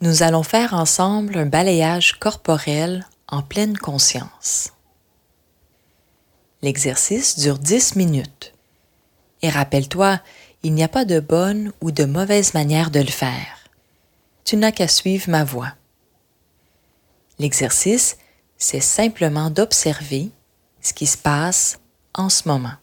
Nous allons faire ensemble un balayage corporel en pleine conscience. L'exercice dure 10 minutes. Et rappelle-toi, il n'y a pas de bonne ou de mauvaise manière de le faire. Tu n'as qu'à suivre ma voie. L'exercice, c'est simplement d'observer ce qui se passe en ce moment.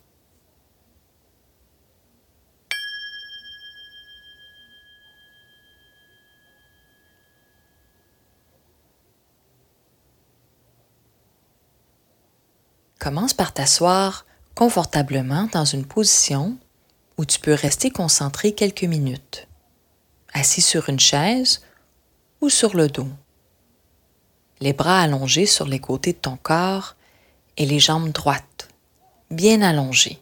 Commence par t'asseoir confortablement dans une position où tu peux rester concentré quelques minutes, assis sur une chaise ou sur le dos. Les bras allongés sur les côtés de ton corps et les jambes droites, bien allongées.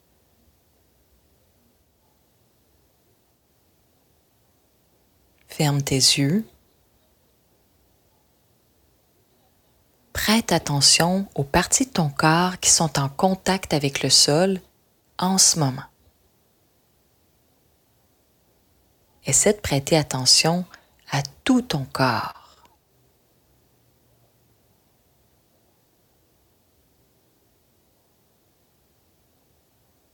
Ferme tes yeux prête attention aux parties de ton corps qui sont en contact avec le sol en ce moment. Essaie de prêter attention à tout ton corps.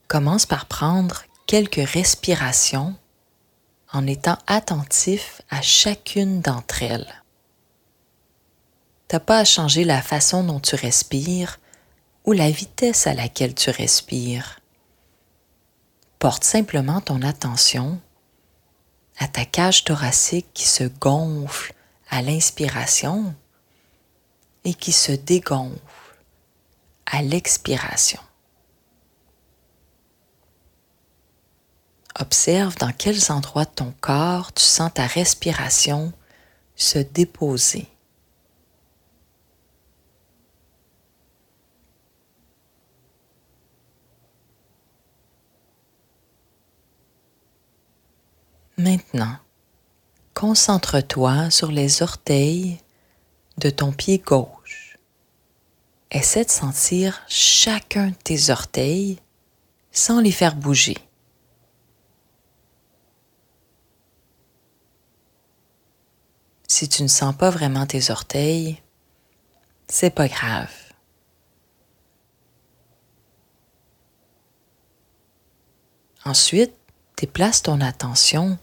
Commence par prendre quelques respirations en étant attentif à chacune d'entre elles. T'as pas à changer la façon dont tu respires ou la vitesse à laquelle tu respires. Porte simplement ton attention à ta cage thoracique qui se gonfle à l'inspiration et qui se dégonfle à l'expiration. Observe dans quels endroits de ton corps tu sens ta respiration se déposer. Maintenant, concentre-toi sur les orteils de ton pied gauche. Essaie de sentir chacun de tes orteils sans les faire bouger. Si tu ne sens pas vraiment tes orteils, c'est pas grave. Ensuite, déplace ton attention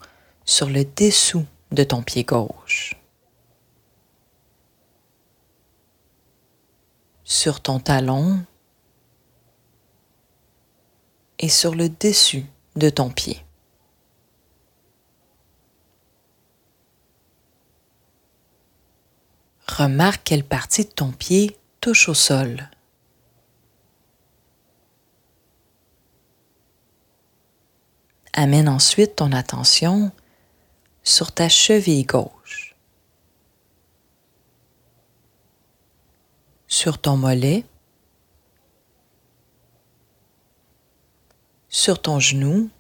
sur le dessous de ton pied gauche. Sur ton talon et sur le dessus de ton pied. Remarque quelle partie de ton pied touche au sol. Amène ensuite ton attention sur ta cheville gauche, sur ton mollet, sur ton genou,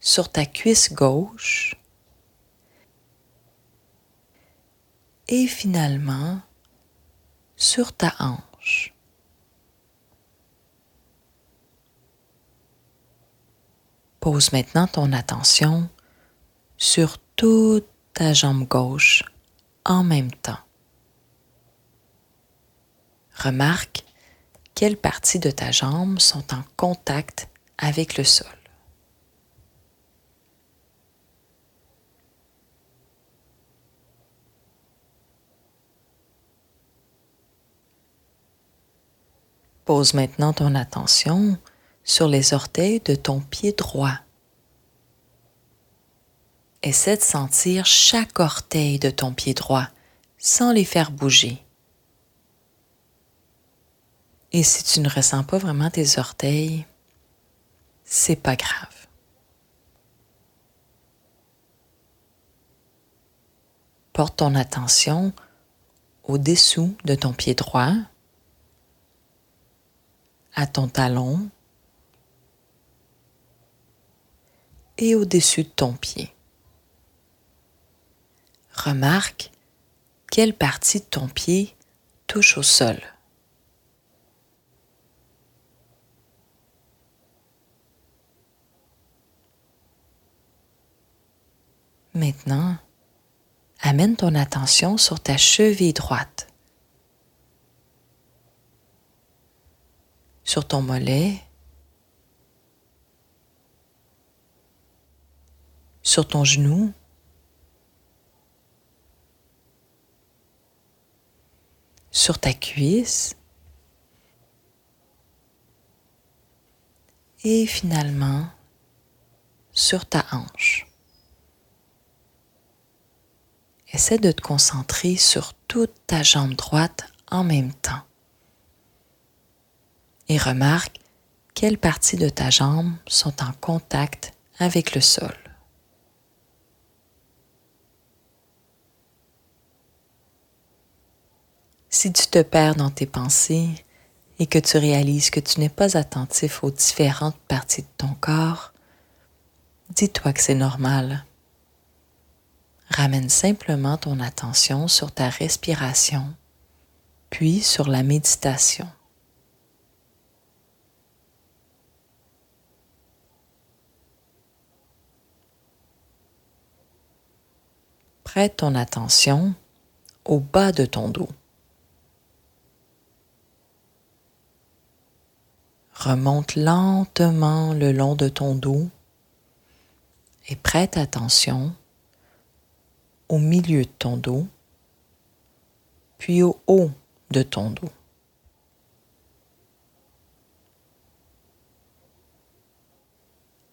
sur ta cuisse gauche. Et finalement sur ta hanche. Pose maintenant ton attention sur toute ta jambe gauche en même temps. Remarque quelles parties de ta jambe sont en contact avec le sol. Pose maintenant ton attention sur les orteils de ton pied droit. Essaie de sentir chaque orteil de ton pied droit sans les faire bouger. Et si tu ne ressens pas vraiment tes orteils, c'est pas grave. Porte ton attention au-dessous de ton pied droit, à ton talon et au-dessus de ton pied. Remarque quelle partie de ton pied touche au sol. Maintenant, amène ton attention sur ta cheville droite, sur ton mollet, sur ton genou, sur ta cuisse et finalement sur ta hanche. Essaie de te concentrer sur toute ta jambe droite en même temps. Et remarque quelles parties de ta jambe sont en contact avec le sol. Si tu te perds dans tes pensées et que tu réalises que tu n'es pas attentif aux différentes parties de ton corps, dis-toi que c'est normal ramène simplement ton attention sur ta respiration, puis sur la méditation. Prête ton attention au bas de ton dos. Remonte lentement le long de ton dos et prête attention au milieu de ton dos, puis au haut de ton dos.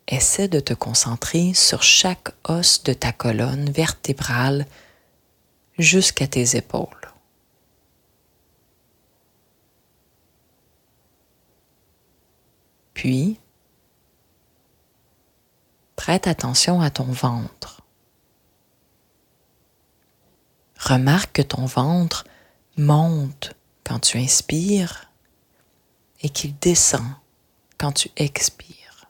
Essaie de te concentrer sur chaque os de ta colonne vertébrale jusqu'à tes épaules. Puis, prête attention à ton ventre. Remarque que ton ventre monte quand tu inspires et qu'il descend quand tu expires.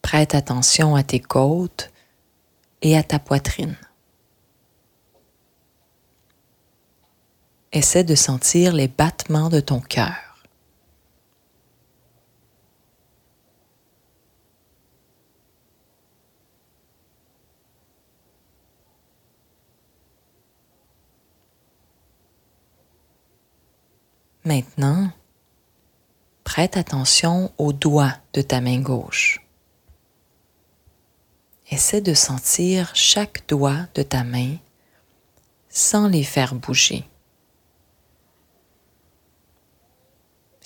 Prête attention à tes côtes et à ta poitrine. Essaie de sentir les battements de ton cœur. Maintenant, prête attention aux doigts de ta main gauche. Essaie de sentir chaque doigt de ta main sans les faire bouger.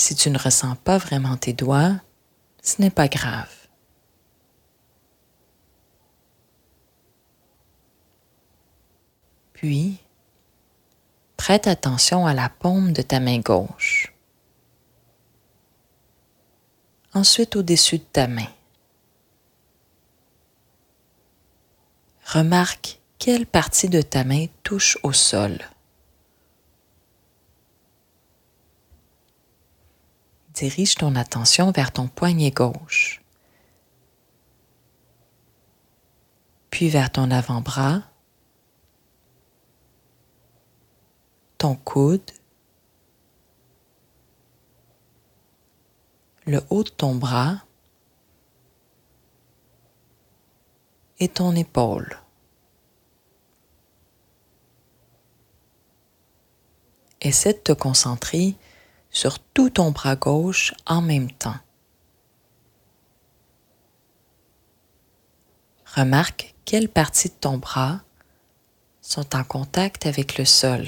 Si tu ne ressens pas vraiment tes doigts, ce n'est pas grave. Puis, prête attention à la paume de ta main gauche. Ensuite au-dessus de ta main. Remarque quelle partie de ta main touche au sol. Dirige ton attention vers ton poignet gauche, puis vers ton avant-bras. Ton coude, le haut de ton bras. Et ton épaule. Essaie de te concentrer sur tout ton bras gauche en même temps. Remarque quelles parties de ton bras sont en contact avec le sol.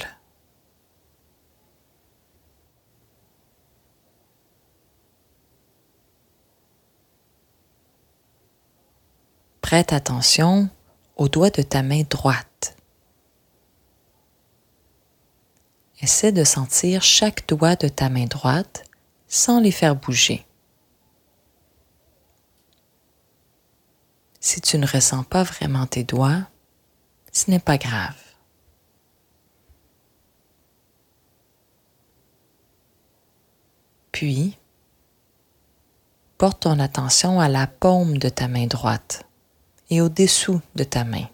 Prête attention aux doigts de ta main droite. Essaie de sentir chaque doigt de ta main droite sans les faire bouger. Si tu ne ressens pas vraiment tes doigts, ce n'est pas grave. Puis, porte ton attention à la paume de ta main droite et au-dessous de ta main.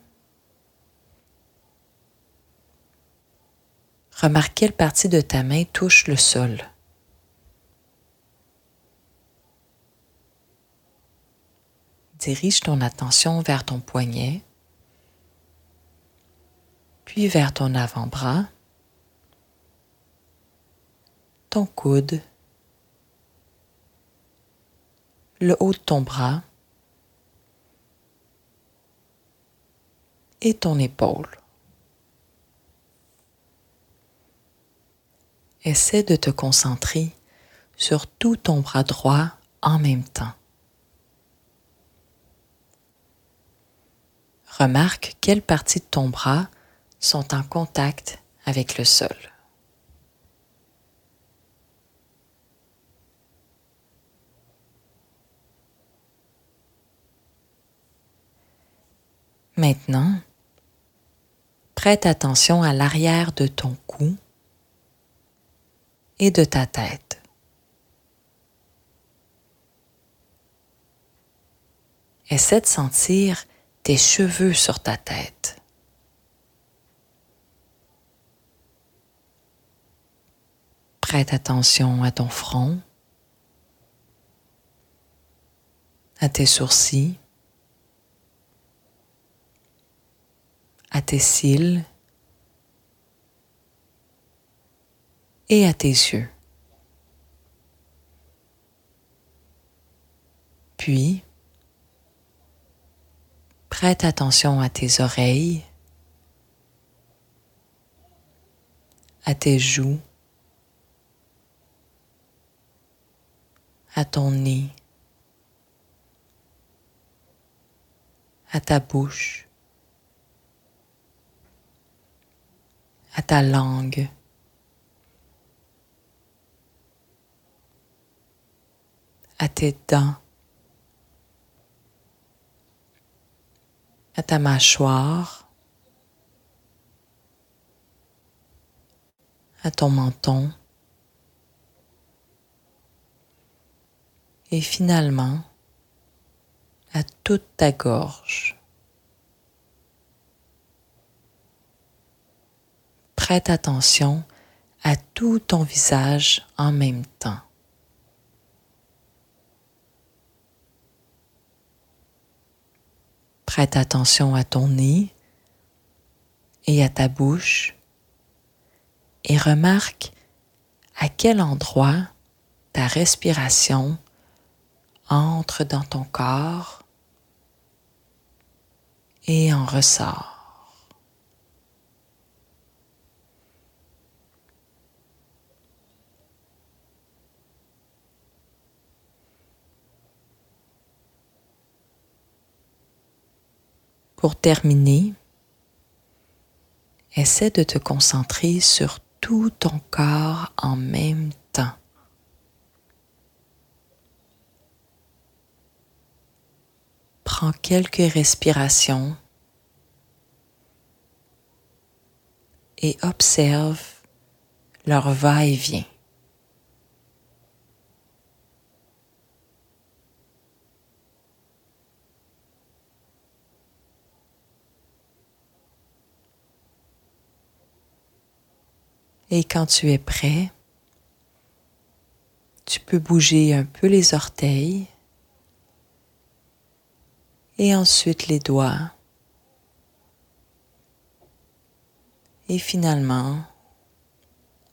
remarque quelle partie de ta main touche le sol. Dirige ton attention vers ton poignet, puis vers ton avant-bras, ton coude, le haut de ton bras et ton épaule. Essaie de te concentrer sur tout ton bras droit en même temps. Remarque quelles parties de ton bras sont en contact avec le sol. Maintenant, prête attention à l'arrière de ton cou et de ta tête. Essaie de sentir tes cheveux sur ta tête. Prête attention à ton front, à tes sourcils, à tes cils et à tes yeux. Puis, Prête attention à tes oreilles, à tes joues, à ton nez, à ta bouche, à ta langue. À tes dents, à ta mâchoire, à ton menton et finalement à toute ta gorge. Prête attention à tout ton visage en même temps. Prête attention à ton nez et à ta bouche et remarque à quel endroit ta respiration entre dans ton corps et en ressort. Pour terminer, essaie de te concentrer sur tout ton corps en même temps. Prends quelques respirations et observe leur va-et-vient. Et quand tu es prêt, tu peux bouger un peu les orteils et ensuite les doigts. Et finalement,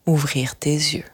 ouvrir tes yeux.